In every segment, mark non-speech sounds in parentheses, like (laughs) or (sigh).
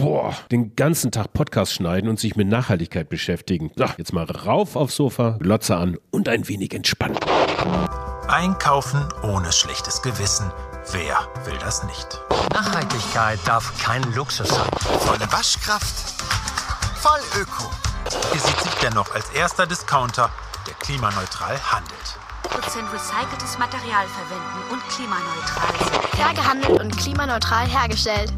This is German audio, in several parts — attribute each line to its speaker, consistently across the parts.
Speaker 1: Boah, den ganzen Tag Podcast schneiden und sich mit Nachhaltigkeit beschäftigen. So, jetzt mal rauf aufs Sofa, Glotze an und ein wenig entspannen.
Speaker 2: Einkaufen ohne schlechtes Gewissen. Wer will das nicht?
Speaker 3: Nachhaltigkeit darf kein Luxus sein.
Speaker 2: Volle Waschkraft, voll Öko. Ihr seht sich dennoch als erster Discounter, der klimaneutral handelt.
Speaker 4: Prozent recyceltes Material verwenden und klimaneutral sind.
Speaker 5: Fair gehandelt und klimaneutral hergestellt.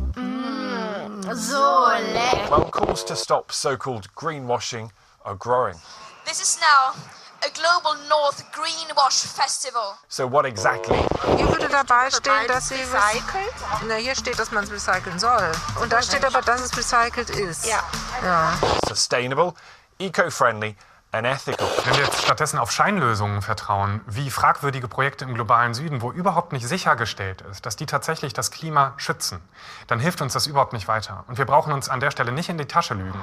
Speaker 5: So lecker.
Speaker 6: Well, calls to stop so-called greenwashing are growing.
Speaker 7: This is now a global North Greenwash Festival.
Speaker 6: So what exactly?
Speaker 8: Hier würde dabei stehen, dass sie recycelt. Na, hier steht, dass man es recyceln soll. Und da steht aber, dass es recycelt ist.
Speaker 7: Ja.
Speaker 8: Ja.
Speaker 6: Sustainable, eco-friendly
Speaker 9: Wenn wir jetzt stattdessen auf Scheinlösungen vertrauen, wie fragwürdige Projekte im globalen Süden, wo überhaupt nicht sichergestellt ist, dass die tatsächlich das Klima schützen, dann hilft uns das überhaupt nicht weiter. Und wir brauchen uns an der Stelle nicht in die Tasche lügen.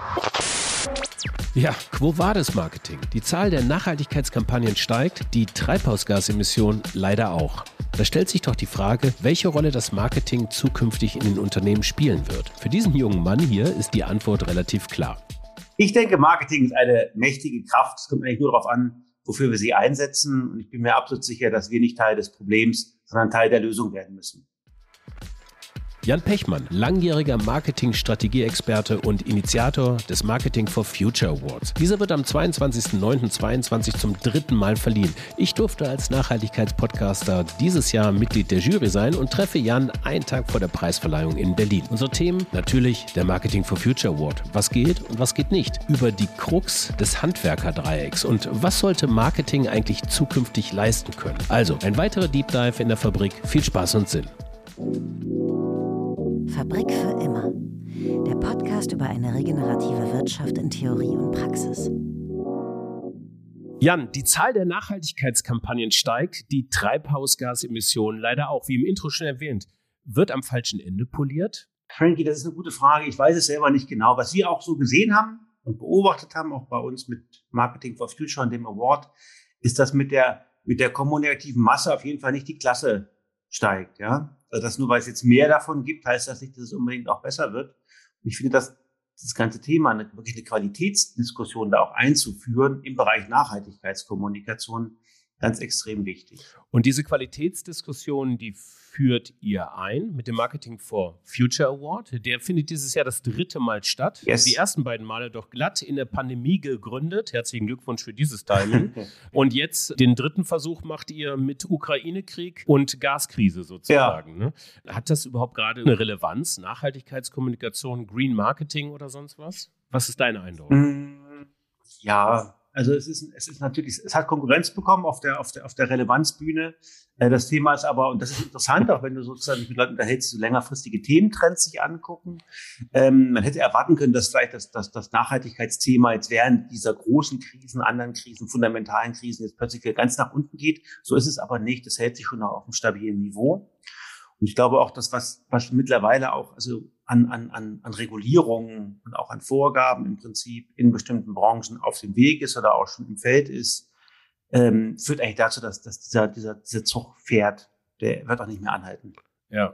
Speaker 1: Ja, Quo Vadis Marketing. Die Zahl der Nachhaltigkeitskampagnen steigt, die Treibhausgasemissionen leider auch. Da stellt sich doch die Frage, welche Rolle das Marketing zukünftig in den Unternehmen spielen wird. Für diesen jungen Mann hier ist die Antwort relativ klar.
Speaker 10: Ich denke, Marketing ist eine mächtige Kraft. Es kommt eigentlich nur darauf an, wofür wir sie einsetzen. Und ich bin mir absolut sicher, dass wir nicht Teil des Problems, sondern Teil der Lösung werden müssen.
Speaker 1: Jan Pechmann, langjähriger Marketingstrategieexperte und Initiator des Marketing for Future Awards. Dieser wird am 22.09.22 zum dritten Mal verliehen. Ich durfte als Nachhaltigkeitspodcaster dieses Jahr Mitglied der Jury sein und treffe Jan einen Tag vor der Preisverleihung in Berlin. Unsere Themen natürlich der Marketing for Future Award. Was geht und was geht nicht? Über die Krux des Handwerkerdreiecks und was sollte Marketing eigentlich zukünftig leisten können? Also ein weiterer Deep Dive in der Fabrik. Viel Spaß und Sinn.
Speaker 4: Fabrik für immer. Der Podcast über eine regenerative Wirtschaft in Theorie und Praxis.
Speaker 1: Jan, die Zahl der Nachhaltigkeitskampagnen steigt, die Treibhausgasemissionen leider auch, wie im Intro schon erwähnt. Wird am falschen Ende poliert?
Speaker 10: Frankie, das ist eine gute Frage. Ich weiß es selber nicht genau. Was wir auch so gesehen haben und beobachtet haben, auch bei uns mit Marketing for Future und dem Award, ist, dass mit der, mit der kommunikativen Masse auf jeden Fall nicht die Klasse steigt. Ja? Also das nur, weil es jetzt mehr davon gibt, heißt das nicht, dass es unbedingt auch besser wird. Und ich finde, dass das ganze Thema, wirklich eine Qualitätsdiskussion da auch einzuführen im Bereich Nachhaltigkeitskommunikation ganz extrem wichtig.
Speaker 1: Und diese Qualitätsdiskussion, die führt ihr ein mit dem Marketing for Future Award. Der findet dieses Jahr das dritte Mal statt.
Speaker 10: Yes.
Speaker 1: Die ersten beiden Male doch glatt in der Pandemie gegründet. Herzlichen Glückwunsch für dieses Timing. (laughs) und jetzt den dritten Versuch macht ihr mit Ukraine-Krieg und Gaskrise sozusagen. Ne? Hat das überhaupt gerade eine Relevanz? Nachhaltigkeitskommunikation, Green Marketing oder sonst was? Was ist dein Eindruck?
Speaker 10: Ja, also es ist, es ist natürlich, es hat Konkurrenz bekommen auf der, auf der, auf der Relevanzbühne. Äh, Das Thema ist aber, und das ist interessant, auch wenn du sozusagen mit Leuten unterhältst, so längerfristige Thementrends sich angucken. Ähm, man hätte erwarten können, dass vielleicht das, das, das Nachhaltigkeitsthema jetzt während dieser großen Krisen, anderen Krisen, fundamentalen Krisen jetzt plötzlich wieder ganz nach unten geht. So ist es aber nicht. Das hält sich schon auf einem stabilen Niveau. Und ich glaube auch, dass was, was mittlerweile auch, also an, an, an, an Regulierungen und auch an Vorgaben im Prinzip in bestimmten Branchen auf dem Weg ist oder auch schon im Feld ist, ähm, führt eigentlich dazu, dass, dass dieser, dieser, dieser Zug fährt. Der wird auch nicht mehr anhalten.
Speaker 1: Ja,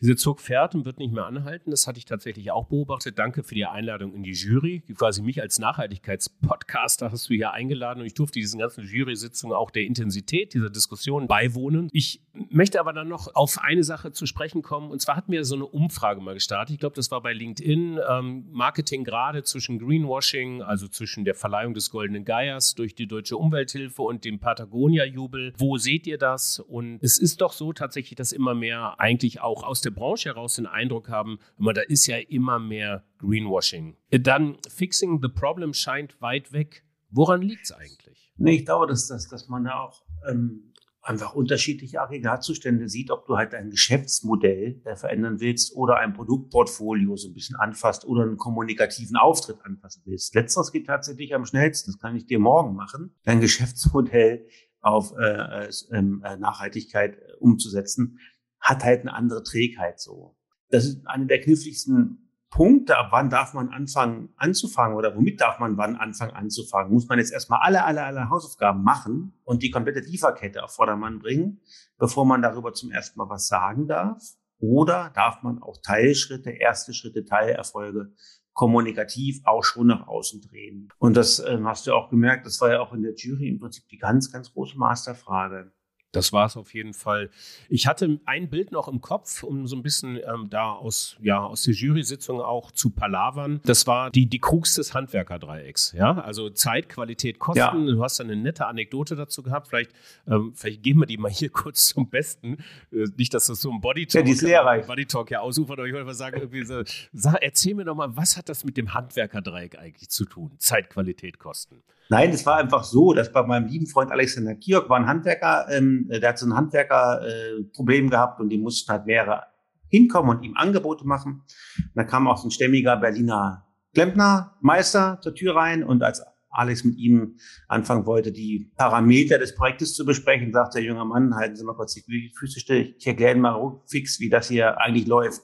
Speaker 1: diese Zug fährt und wird nicht mehr anhalten. Das hatte ich tatsächlich auch beobachtet. Danke für die Einladung in die Jury. Quasi mich als Nachhaltigkeitspodcaster hast du hier eingeladen und ich durfte diesen ganzen Jury-Sitzungen auch der Intensität dieser Diskussion beiwohnen. Ich möchte aber dann noch auf eine Sache zu sprechen kommen. Und zwar hatten wir so eine Umfrage mal gestartet. Ich glaube, das war bei LinkedIn. Ähm, Marketing gerade zwischen Greenwashing, also zwischen der Verleihung des Goldenen Geiers durch die Deutsche Umwelthilfe und dem Patagonia-Jubel. Wo seht ihr das? Und es ist doch so tatsächlich, dass immer mehr eigentlich auch aus der Branche heraus den Eindruck haben, immer, da ist ja immer mehr Greenwashing. Dann Fixing the Problem scheint weit weg. Woran liegt es eigentlich?
Speaker 10: Nee, ich glaube, dass, dass, dass man da auch ähm, einfach unterschiedliche Aggregatzustände sieht, ob du halt ein Geschäftsmodell äh, verändern willst oder ein Produktportfolio so ein bisschen anfasst oder einen kommunikativen Auftritt anpassen willst. Letzteres geht tatsächlich am schnellsten. Das kann ich dir morgen machen. Dein Geschäftsmodell auf äh, äh, Nachhaltigkeit äh, umzusetzen, hat halt eine andere Trägheit so. Das ist eine der kniffligsten Punkte, ab wann darf man anfangen anzufangen oder womit darf man wann anfangen anzufangen? Muss man jetzt erstmal alle, alle, alle Hausaufgaben machen und die komplette Lieferkette auf Vordermann bringen, bevor man darüber zum ersten Mal was sagen darf? Oder darf man auch Teilschritte, erste Schritte, Teilerfolge kommunikativ auch schon nach außen drehen? Und das äh, hast du auch gemerkt, das war ja auch in der Jury im Prinzip die ganz, ganz große Masterfrage.
Speaker 1: Das war es auf jeden Fall. Ich hatte ein Bild noch im Kopf, um so ein bisschen ähm, da aus, ja, aus der Jury-Sitzung auch zu palavern. Das war die, die Krux des Handwerkerdreiecks. Ja, also Zeit, Qualität, Kosten. Ja. Du hast eine nette Anekdote dazu gehabt. Vielleicht, ähm, vielleicht geben wir die mal hier (laughs) kurz zum Besten. Äh, nicht, dass das so ein Bodytalk, ja,
Speaker 10: die ist lehrreich.
Speaker 1: Bodytalk ja ausufert, aber ich wollte mal sagen, irgendwie so, sag, erzähl mir doch mal, was hat das mit dem Handwerkerdreieck eigentlich zu tun? Zeit, Qualität, Kosten.
Speaker 10: Nein, es war einfach so, dass bei meinem lieben Freund Alexander Kiok war ein Handwerker, ähm, der hat so ein Handwerkerproblem äh, gehabt und die mussten halt mehrere hinkommen und ihm Angebote machen. Und da kam auch so ein stämmiger Berliner Klempner, Meister zur Tür rein und als Alex mit ihm anfangen wollte, die Parameter des Projektes zu besprechen, sagt der junge Mann, halten Sie mal kurz die Füße still, ich erkläre Ihnen mal fix, wie das hier eigentlich läuft.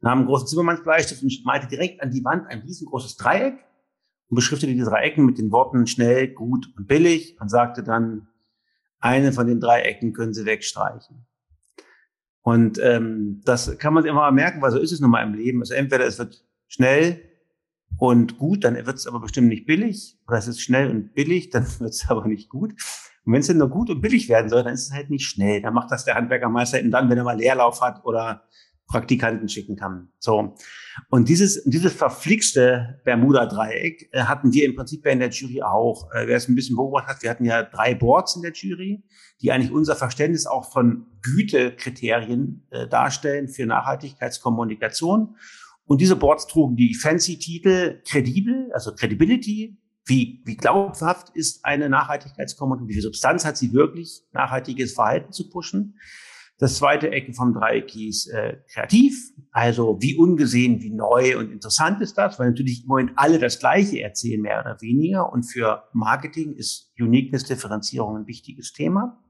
Speaker 10: Dann haben einen großen Zimmermannsbleistift und malte direkt an die Wand ein riesengroßes Dreieck und beschriftete die drei Ecken mit den Worten schnell, gut und billig und sagte dann, eine von den drei Ecken können Sie wegstreichen. Und ähm, das kann man sich immer mal merken, weil so ist es nun mal im Leben. Also entweder es wird schnell und gut, dann wird es aber bestimmt nicht billig, oder es ist schnell und billig, dann (laughs) wird es aber nicht gut. Und wenn es denn nur gut und billig werden soll, dann ist es halt nicht schnell. Dann macht das der Handwerkermeister eben dann, wenn er mal Leerlauf hat oder Praktikanten schicken kann. So. Und dieses, dieses verflixte Bermuda-Dreieck äh, hatten wir im Prinzip in der Jury auch. Äh, wer es ein bisschen beobachtet hat, wir hatten ja drei Boards in der Jury, die eigentlich unser Verständnis auch von Gütekriterien äh, darstellen für Nachhaltigkeitskommunikation. Und diese Boards trugen die fancy Titel kredibel, also Credibility, wie, wie glaubhaft ist eine Nachhaltigkeitskommunikation, wie viel Substanz hat sie wirklich, nachhaltiges Verhalten zu pushen. Das zweite Ecke vom Dreieck hieß äh, kreativ. Also wie ungesehen, wie neu und interessant ist das, weil natürlich im Moment alle das Gleiche erzählen, mehr oder weniger. Und für Marketing ist Uniqueness, Differenzierung ein wichtiges Thema.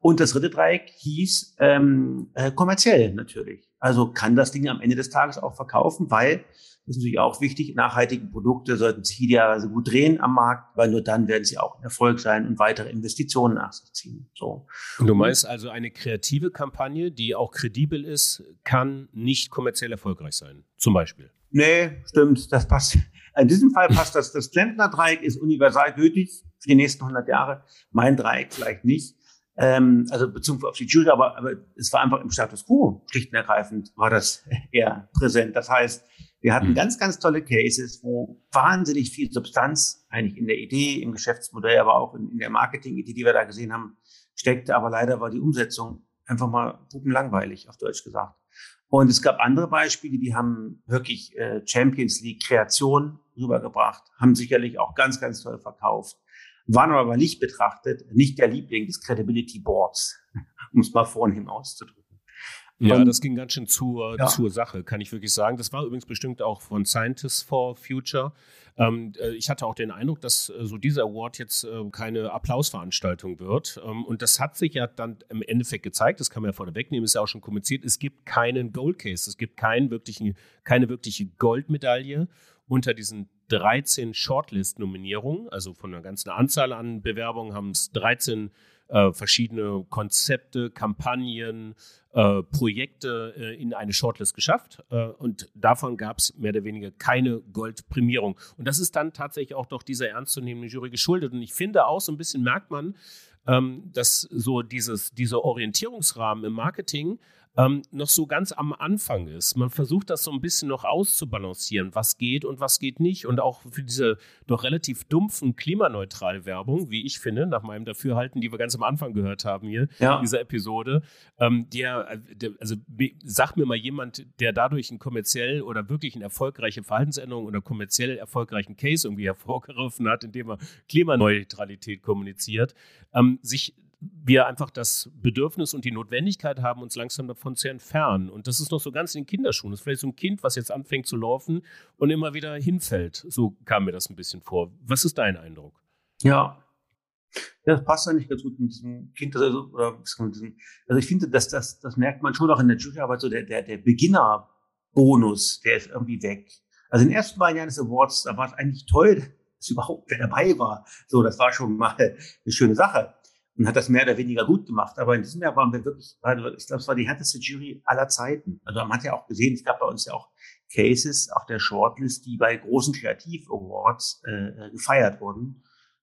Speaker 10: Und das dritte Dreieck hieß ähm, äh, kommerziell natürlich. Also kann das Ding am Ende des Tages auch verkaufen, weil das ist natürlich auch wichtig. Nachhaltige Produkte sollten sich idealerweise gut drehen am Markt, weil nur dann werden sie auch ein Erfolg sein und weitere Investitionen nach sich ziehen. So.
Speaker 1: Du meinst also, eine kreative Kampagne, die auch kredibel ist, kann nicht kommerziell erfolgreich sein, zum Beispiel?
Speaker 10: Nee, stimmt, das passt. In diesem Fall passt das. Das Klempner-Dreieck ist universal gültig für die nächsten 100 Jahre. Mein Dreieck vielleicht nicht. Ähm, also bezogen auf die Jury, aber, aber es war einfach im Status quo, schlicht und ergreifend, war das (laughs) eher präsent. Das heißt, wir hatten mhm. ganz, ganz tolle Cases, wo wahnsinnig viel Substanz eigentlich in der Idee, im Geschäftsmodell, aber auch in, in der Marketing-Idee, die wir da gesehen haben, steckte. Aber leider war die Umsetzung einfach mal langweilig, auf Deutsch gesagt. Und es gab andere Beispiele, die haben wirklich äh, Champions League Kreation rübergebracht, haben sicherlich auch ganz, ganz toll verkauft, waren aber bei Licht betrachtet nicht der Liebling des Credibility Boards, (laughs) um es mal vornehm auszudrücken.
Speaker 1: Ja, das ging ganz schön zur, ja. zur Sache, kann ich wirklich sagen. Das war übrigens bestimmt auch von Scientists for Future. Ähm, äh, ich hatte auch den Eindruck, dass äh, so dieser Award jetzt äh, keine Applausveranstaltung wird. Ähm, und das hat sich ja dann im Endeffekt gezeigt, das kann man ja vorne wegnehmen, ist ja auch schon kommuniziert, es gibt keinen Gold Case, es gibt keinen wirklichen, keine wirkliche Goldmedaille unter diesen 13 Shortlist-Nominierungen, also von einer ganzen Anzahl an Bewerbungen haben es 13 äh, verschiedene Konzepte, Kampagnen, äh, Projekte äh, in eine Shortlist geschafft. Äh, und davon gab es mehr oder weniger keine Goldprämierung. Und das ist dann tatsächlich auch doch dieser ernstzunehmenden Jury geschuldet. Und ich finde auch, so ein bisschen merkt man, ähm, dass so dieses, dieser Orientierungsrahmen im Marketing ähm, noch so ganz am Anfang ist. Man versucht das so ein bisschen noch auszubalancieren, was geht und was geht nicht. Und auch für diese doch relativ dumpfen klimaneutral Werbung, wie ich finde, nach meinem Dafürhalten, die wir ganz am Anfang gehört haben hier, ja. dieser Episode, ähm, der, der, also sag mir mal jemand, der dadurch einen kommerziell oder wirklich eine erfolgreiche Verhaltensänderung oder kommerziell erfolgreichen Case irgendwie hervorgerufen hat, indem er Klimaneutralität kommuniziert, ähm, sich wir einfach das Bedürfnis und die Notwendigkeit haben, uns langsam davon zu entfernen. Und das ist noch so ganz in den Kinderschuhen. Das ist vielleicht so ein Kind, was jetzt anfängt zu laufen und immer wieder hinfällt. So kam mir das ein bisschen vor. Was ist dein Eindruck?
Speaker 10: Ja. Ja, das passt eigentlich ganz gut mit diesem Kind. Also, oder, also ich finde, dass das, das merkt man schon auch in der Juryarbeit, so der, der, der Beginner-Bonus, der ist irgendwie weg. Also in den ersten beiden Jahren des Awards, da war es eigentlich toll, dass überhaupt wer dabei war. So, das war schon mal eine schöne Sache. Und hat das mehr oder weniger gut gemacht. Aber in diesem Jahr waren wir wirklich, ich glaube, es war die härteste Jury aller Zeiten. Also man hat ja auch gesehen, es gab bei uns ja auch Cases auf der Shortlist, die bei großen Kreativ-Awards äh, gefeiert wurden,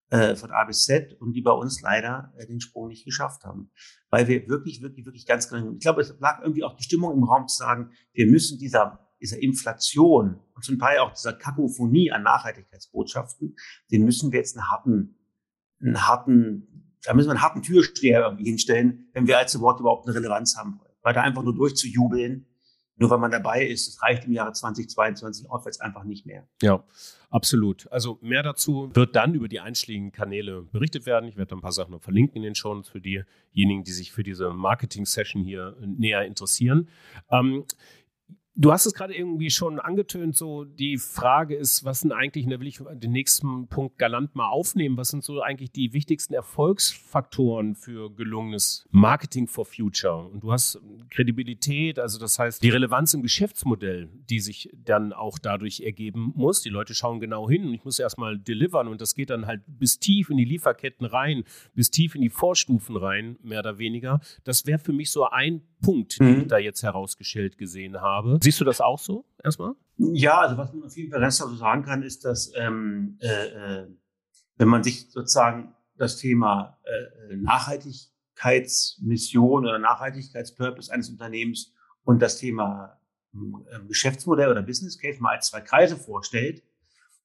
Speaker 10: äh, von A bis Z, und die bei uns leider äh, den Sprung nicht geschafft haben. Weil wir wirklich, wirklich, wirklich ganz genau, ich glaube, es lag irgendwie auch die Stimmung im Raum zu sagen, wir müssen dieser, dieser Inflation und zum Teil auch dieser Kakophonie an Nachhaltigkeitsbotschaften, den müssen wir jetzt einen harten, einen harten da müssen wir einen harten Türsteher irgendwie hinstellen, wenn wir als Wort überhaupt eine Relevanz haben wollen. Weil da einfach nur durchzujubeln, nur weil man dabei ist, das reicht im Jahre 2022 aufwärts einfach nicht mehr.
Speaker 1: Ja, absolut. Also mehr dazu wird dann über die einschlägigen Kanäle berichtet werden. Ich werde ein paar Sachen noch verlinken in den Shows für diejenigen, die sich für diese Marketing-Session hier näher interessieren. Ähm, Du hast es gerade irgendwie schon angetönt, so die Frage ist, was sind eigentlich, und da will ich den nächsten Punkt galant mal aufnehmen, was sind so eigentlich die wichtigsten Erfolgsfaktoren für gelungenes Marketing for Future? Und du hast Kredibilität, also das heißt die Relevanz im Geschäftsmodell, die sich dann auch dadurch ergeben muss. Die Leute schauen genau hin und ich muss erstmal delivern und das geht dann halt bis tief in die Lieferketten rein, bis tief in die Vorstufen rein, mehr oder weniger. Das wäre für mich so ein Punkt, den mhm. ich da jetzt herausgestellt gesehen habe. Siehst du das auch so erstmal?
Speaker 10: Ja, also was man auf jeden Fall ganz sagen kann, ist, dass ähm, äh, äh, wenn man sich sozusagen das Thema äh, Nachhaltigkeitsmission oder Nachhaltigkeitspurpose eines Unternehmens und das Thema äh, Geschäftsmodell oder Business Case mal als zwei Kreise vorstellt,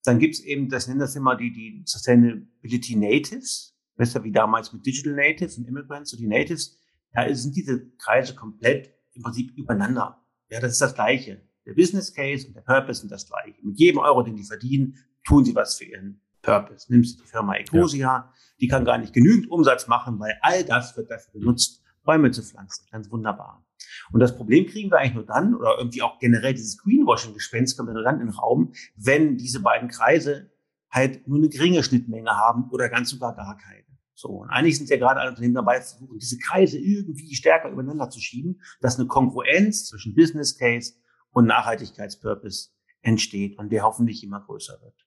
Speaker 10: dann gibt es eben, das nennen das immer die, die Sustainability Natives, besser wie damals mit Digital Natives und Immigrants, so die Natives, da sind diese Kreise komplett im Prinzip übereinander. Ja, das ist das Gleiche. Der Business Case und der Purpose sind das Gleiche. Mit jedem Euro, den die verdienen, tun sie was für ihren Purpose. Nimmst du die Firma Ecosia, ja. die kann gar nicht genügend Umsatz machen, weil all das wird dafür benutzt, Bäume zu pflanzen. Ganz wunderbar. Und das Problem kriegen wir eigentlich nur dann, oder irgendwie auch generell dieses Greenwashing-Gespenst kommt nur dann in den Raum, wenn diese beiden Kreise halt nur eine geringe Schnittmenge haben oder ganz sogar gar keine. So, und eigentlich sind ja gerade alle Unternehmen dabei, versuchen, diese Kreise irgendwie stärker übereinander zu schieben, dass eine Kongruenz zwischen Business Case und Nachhaltigkeitspurpose entsteht und der hoffentlich immer größer wird.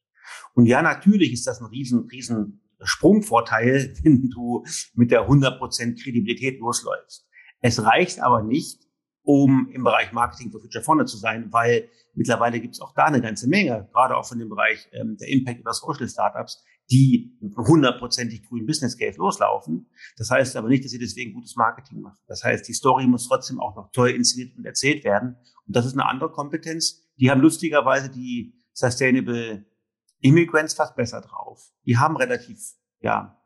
Speaker 10: Und ja, natürlich ist das ein riesen, riesen Sprungvorteil, (laughs) wenn du mit der 100% Kredibilität losläufst. Es reicht aber nicht, um im Bereich Marketing for Future vorne zu sein, weil mittlerweile gibt es auch da eine ganze Menge, gerade auch von dem Bereich ähm, der Impact über Social Startups, die hundertprozentig grünen Business Case loslaufen. Das heißt aber nicht, dass sie deswegen gutes Marketing machen. Das heißt, die Story muss trotzdem auch noch toll inszeniert und erzählt werden. Und das ist eine andere Kompetenz. Die haben lustigerweise die Sustainable Immigrants fast besser drauf. Die haben relativ, ja,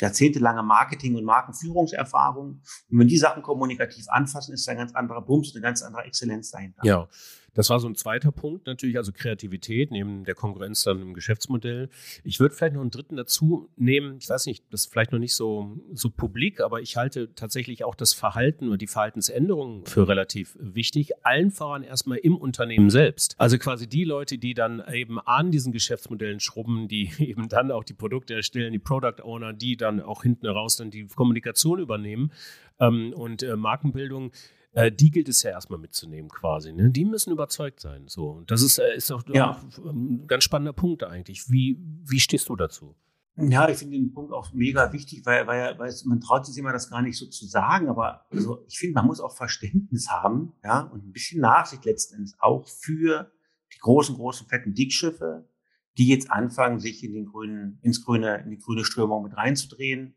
Speaker 10: jahrzehntelange Marketing- und Markenführungserfahrung. Und wenn die Sachen kommunikativ anfassen, ist da ein ganz anderer Bums, eine ganz andere Exzellenz dahinter.
Speaker 1: Ja, das war so ein zweiter Punkt natürlich, also Kreativität neben der Konkurrenz dann im Geschäftsmodell. Ich würde vielleicht noch einen dritten dazu nehmen. Ich weiß nicht, das ist vielleicht noch nicht so, so publik, aber ich halte tatsächlich auch das Verhalten oder die Verhaltensänderungen für relativ wichtig. Allen voran erstmal im Unternehmen selbst. Also quasi die Leute, die dann eben an diesen Geschäftsmodellen schrubben, die (laughs) eben dann auch die Produkte erstellen, die Product Owner, die dann auch hinten raus dann die Kommunikation übernehmen ähm, und äh, Markenbildung äh, die gilt es ja erstmal mitzunehmen quasi. Ne? Die müssen überzeugt sein. So. Und das ist, äh, ist auch ja. ein ganz spannender Punkt eigentlich. Wie, wie stehst du dazu?
Speaker 10: Ja, ich finde den Punkt auch mega wichtig, weil, weil, weil man traut sich immer das gar nicht so zu sagen, aber also ich finde, man muss auch Verständnis haben, ja, und ein bisschen Nachsicht letzten Endes auch für die großen, großen, fetten Dickschiffe, die jetzt anfangen, sich in den grünen, ins grüne, in die grüne Strömung mit reinzudrehen.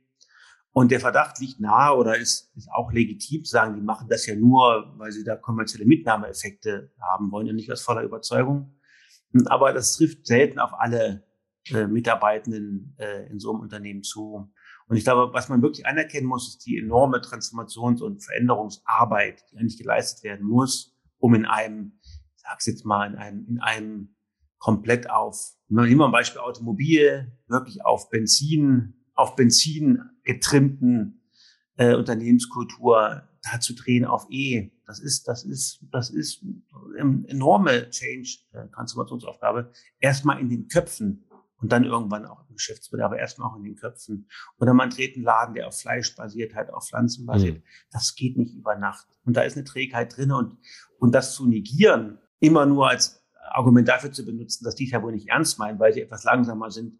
Speaker 10: Und der Verdacht liegt nahe oder ist, ist auch legitim zu sagen, die machen das ja nur, weil sie da kommerzielle Mitnahmeeffekte haben wollen und nicht aus voller Überzeugung. Aber das trifft selten auf alle äh, Mitarbeitenden äh, in so einem Unternehmen zu. Und ich glaube, was man wirklich anerkennen muss, ist die enorme Transformations- und Veränderungsarbeit, die eigentlich geleistet werden muss, um in einem, sag's jetzt mal, in einem, in einem komplett auf, nehmen wir ein Beispiel Automobil, wirklich auf Benzin, auf Benzin getrimmten äh, Unternehmenskultur da zu drehen auf E. Das ist, das ist, das ist eine enorme Change, äh, Transformationsaufgabe. Erstmal in den Köpfen und dann irgendwann auch im Geschäftsmodell, aber erstmal auch in den Köpfen. Oder man dreht einen Laden, der auf Fleisch basiert, halt auf Pflanzen basiert. Mhm. Das geht nicht über Nacht. Und da ist eine Trägheit drin und, und das zu negieren, immer nur als Argument dafür zu benutzen, dass die es ja wohl nicht ernst meinen, weil sie etwas langsamer sind,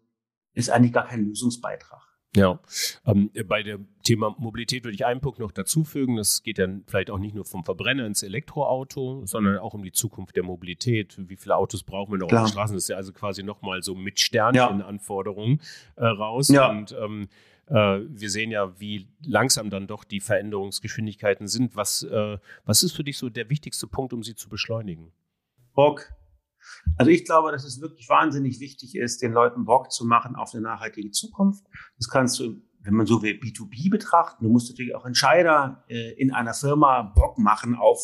Speaker 10: ist eigentlich gar kein Lösungsbeitrag.
Speaker 1: Ja, ähm, bei dem Thema Mobilität würde ich einen Punkt noch dazufügen. Das geht dann vielleicht auch nicht nur vom Verbrenner ins Elektroauto, sondern auch um die Zukunft der Mobilität. Wie viele Autos brauchen wir noch
Speaker 10: Klar.
Speaker 1: auf den Straßen? Das ist ja also quasi nochmal so mit Sternchen-Anforderungen äh, raus.
Speaker 10: Ja.
Speaker 1: Und ähm, äh, wir sehen ja, wie langsam dann doch die Veränderungsgeschwindigkeiten sind. Was, äh, was ist für dich so der wichtigste Punkt, um sie zu beschleunigen?
Speaker 10: Bock. Also ich glaube, dass es wirklich wahnsinnig wichtig ist, den Leuten Bock zu machen auf eine nachhaltige Zukunft. Das kannst du, wenn man so will, B2B betrachten. Du musst natürlich auch Entscheider äh, in einer Firma Bock machen auf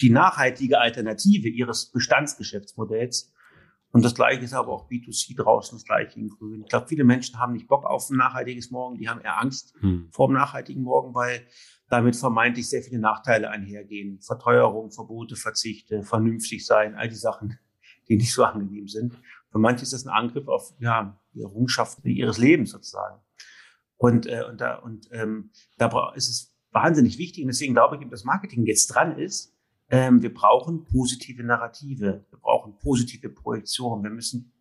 Speaker 10: die nachhaltige Alternative ihres Bestandsgeschäftsmodells. Und das Gleiche ist aber auch B2C draußen, das Gleiche in Grün. Ich glaube, viele Menschen haben nicht Bock auf ein nachhaltiges Morgen, die haben eher Angst
Speaker 1: Hm.
Speaker 10: vor dem nachhaltigen Morgen, weil damit vermeintlich sehr viele Nachteile einhergehen. Verteuerung, Verbote, Verzichte, vernünftig sein, all die Sachen, die nicht so angenehm sind. Für manche ist das ein Angriff auf ja, die Errungenschaften ihres Lebens sozusagen. Und, äh, und, da, und ähm, da ist es wahnsinnig wichtig. Und deswegen glaube ich, dass Marketing jetzt dran ist. Ähm, wir brauchen positive Narrative. Wir brauchen positive Projektionen. Wir müssen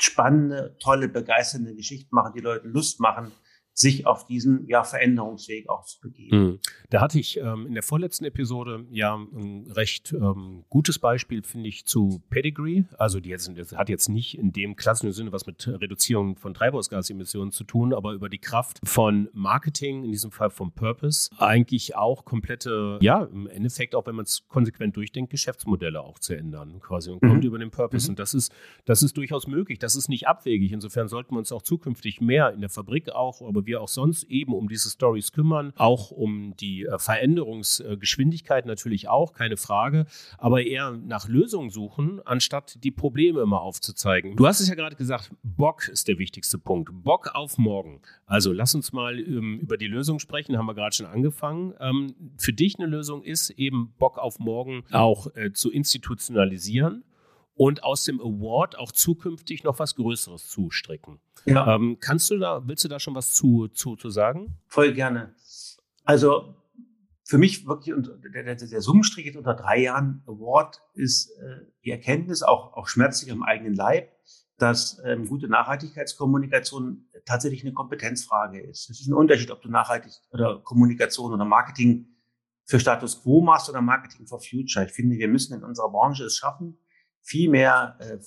Speaker 10: spannende, tolle, begeisternde Geschichten machen, die Leuten Lust machen, sich auf diesen ja, Veränderungsweg auch zu begeben.
Speaker 1: Mhm. Da hatte ich ähm, in der vorletzten Episode ja ein recht ähm, gutes Beispiel, finde ich, zu Pedigree. Also die jetzt, das hat jetzt nicht in dem klassischen Sinne was mit Reduzierung von Treibhausgasemissionen zu tun, aber über die Kraft von Marketing, in diesem Fall vom Purpose, eigentlich auch komplette, ja, im Endeffekt auch, wenn man es konsequent durchdenkt, Geschäftsmodelle auch zu ändern quasi und
Speaker 10: Mhm.
Speaker 1: kommt über den Purpose.
Speaker 10: Mhm.
Speaker 1: Und das ist, das ist durchaus möglich. Das ist nicht abwegig. Insofern sollten wir uns auch zukünftig mehr in der Fabrik auch, aber wir auch sonst eben um diese Stories kümmern, auch um die äh, Veränderungsgeschwindigkeit natürlich auch, keine Frage, aber eher nach Lösungen suchen, anstatt die Probleme immer aufzuzeigen. Du hast es ja gerade gesagt, Bock ist der wichtigste Punkt. Bock auf morgen. Also lass uns mal ähm, über die Lösung sprechen, haben wir gerade schon angefangen. Ähm, für dich eine Lösung ist eben Bock auf morgen auch äh, zu institutionalisieren und aus dem Award auch zukünftig noch was Größeres zustricken.
Speaker 10: Ja.
Speaker 1: Ähm, kannst du da, willst du da schon was zu, zu, zu sagen?
Speaker 10: Voll gerne. Also für mich wirklich, und der, der, der Summenstrich jetzt unter drei Jahren Award ist äh, die Erkenntnis, auch, auch schmerzlich am eigenen Leib, dass ähm, gute Nachhaltigkeitskommunikation tatsächlich eine Kompetenzfrage ist. Es ist ein Unterschied, ob du nachhaltig oder Kommunikation oder Marketing für Status Quo machst oder Marketing for Future. Ich finde, wir müssen in unserer Branche es schaffen, viel mehr äh,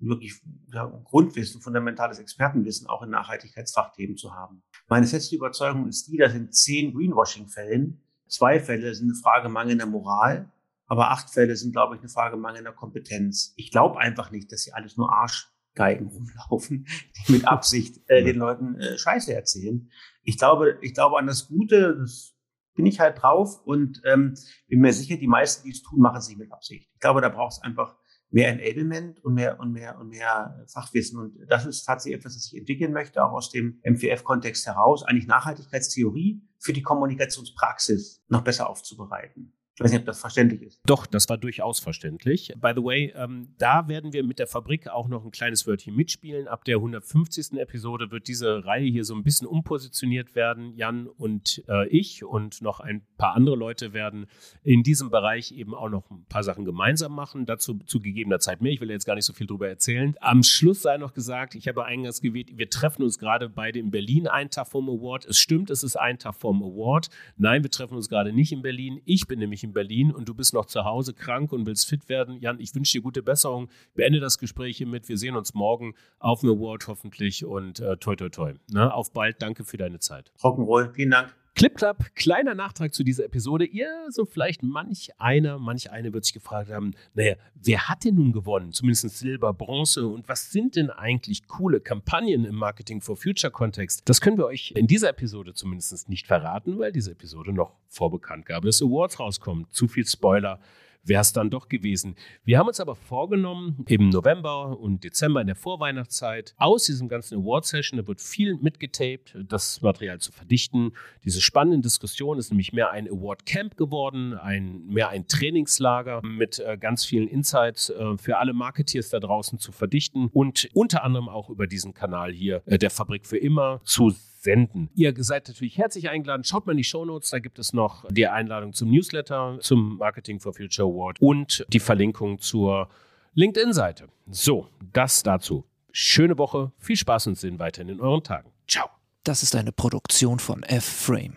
Speaker 10: wirklich ja, Grundwissen, fundamentales Expertenwissen auch in Nachhaltigkeitsfachthemen zu haben. Meine feste Überzeugung ist die, dass in zehn Greenwashing-Fällen zwei Fälle sind eine Frage mangelnder Moral, aber acht Fälle sind, glaube ich, eine Frage mangelnder Kompetenz. Ich glaube einfach nicht, dass sie alles nur Arschgeigen (laughs) rumlaufen, die mit Absicht äh, den Leuten äh, Scheiße erzählen. Ich glaube, ich glaube an das Gute, das bin ich halt drauf und ähm, bin mir sicher, die meisten, die es tun, machen es nicht mit Absicht. Ich glaube, da braucht es einfach mehr Enablement und mehr und mehr und mehr Fachwissen. Und das ist tatsächlich etwas, das ich entwickeln möchte, auch aus dem MPF-Kontext heraus, eigentlich Nachhaltigkeitstheorie für die Kommunikationspraxis noch besser aufzubereiten. Ich weiß nicht, ob das verständlich ist.
Speaker 1: Doch, das war durchaus verständlich. By the way, ähm, da werden wir mit der Fabrik auch noch ein kleines Wörtchen mitspielen. Ab der 150. Episode wird diese Reihe hier so ein bisschen umpositioniert werden. Jan und äh, ich und noch ein paar andere Leute werden in diesem Bereich eben auch noch ein paar Sachen gemeinsam machen. Dazu zu gegebener Zeit mehr. Ich will jetzt gar nicht so viel drüber erzählen. Am Schluss sei noch gesagt, ich habe eingangs gewählt, wir treffen uns gerade beide in Berlin, einen Tag vom Award. Es stimmt, es ist ein Tag vom Award. Nein, wir treffen uns gerade nicht in Berlin. Ich bin nämlich in Berlin und du bist noch zu Hause krank und willst fit werden. Jan, ich wünsche dir gute Besserung. Beende das Gespräch hiermit. Wir sehen uns morgen auf dem Award hoffentlich und äh, toi toi toi. Ne? Auf bald. Danke für deine Zeit.
Speaker 10: Rock'n'Roll. Vielen Dank.
Speaker 1: Clip Club, kleiner Nachtrag zu dieser Episode. Ihr, so vielleicht manch einer, manch eine wird sich gefragt haben, naja, wer hat denn nun gewonnen? Zumindest Silber, Bronze und was sind denn eigentlich coole Kampagnen im Marketing for Future Kontext? Das können wir euch in dieser Episode zumindest nicht verraten, weil diese Episode noch vor Bekanntgabe des Awards rauskommt. Zu viel Spoiler wäre es dann doch gewesen. Wir haben uns aber vorgenommen, im November und Dezember in der Vorweihnachtszeit aus diesem ganzen Award-Session, da wird viel mitgetaped, das Material zu verdichten. Diese spannende Diskussion ist nämlich mehr ein Award-Camp geworden, ein, mehr ein Trainingslager mit äh, ganz vielen Insights äh, für alle Marketeers da draußen zu verdichten und unter anderem auch über diesen Kanal hier, äh, der Fabrik für immer, zu senden. Ihr seid natürlich herzlich eingeladen. Schaut mal in die Shownotes, da gibt es noch die Einladung zum Newsletter, zum Marketing for Future Award und die Verlinkung zur LinkedIn-Seite. So, das dazu. Schöne Woche, viel Spaß und Sinn weiterhin in euren Tagen. Ciao.
Speaker 11: Das ist eine Produktion von F-Frame.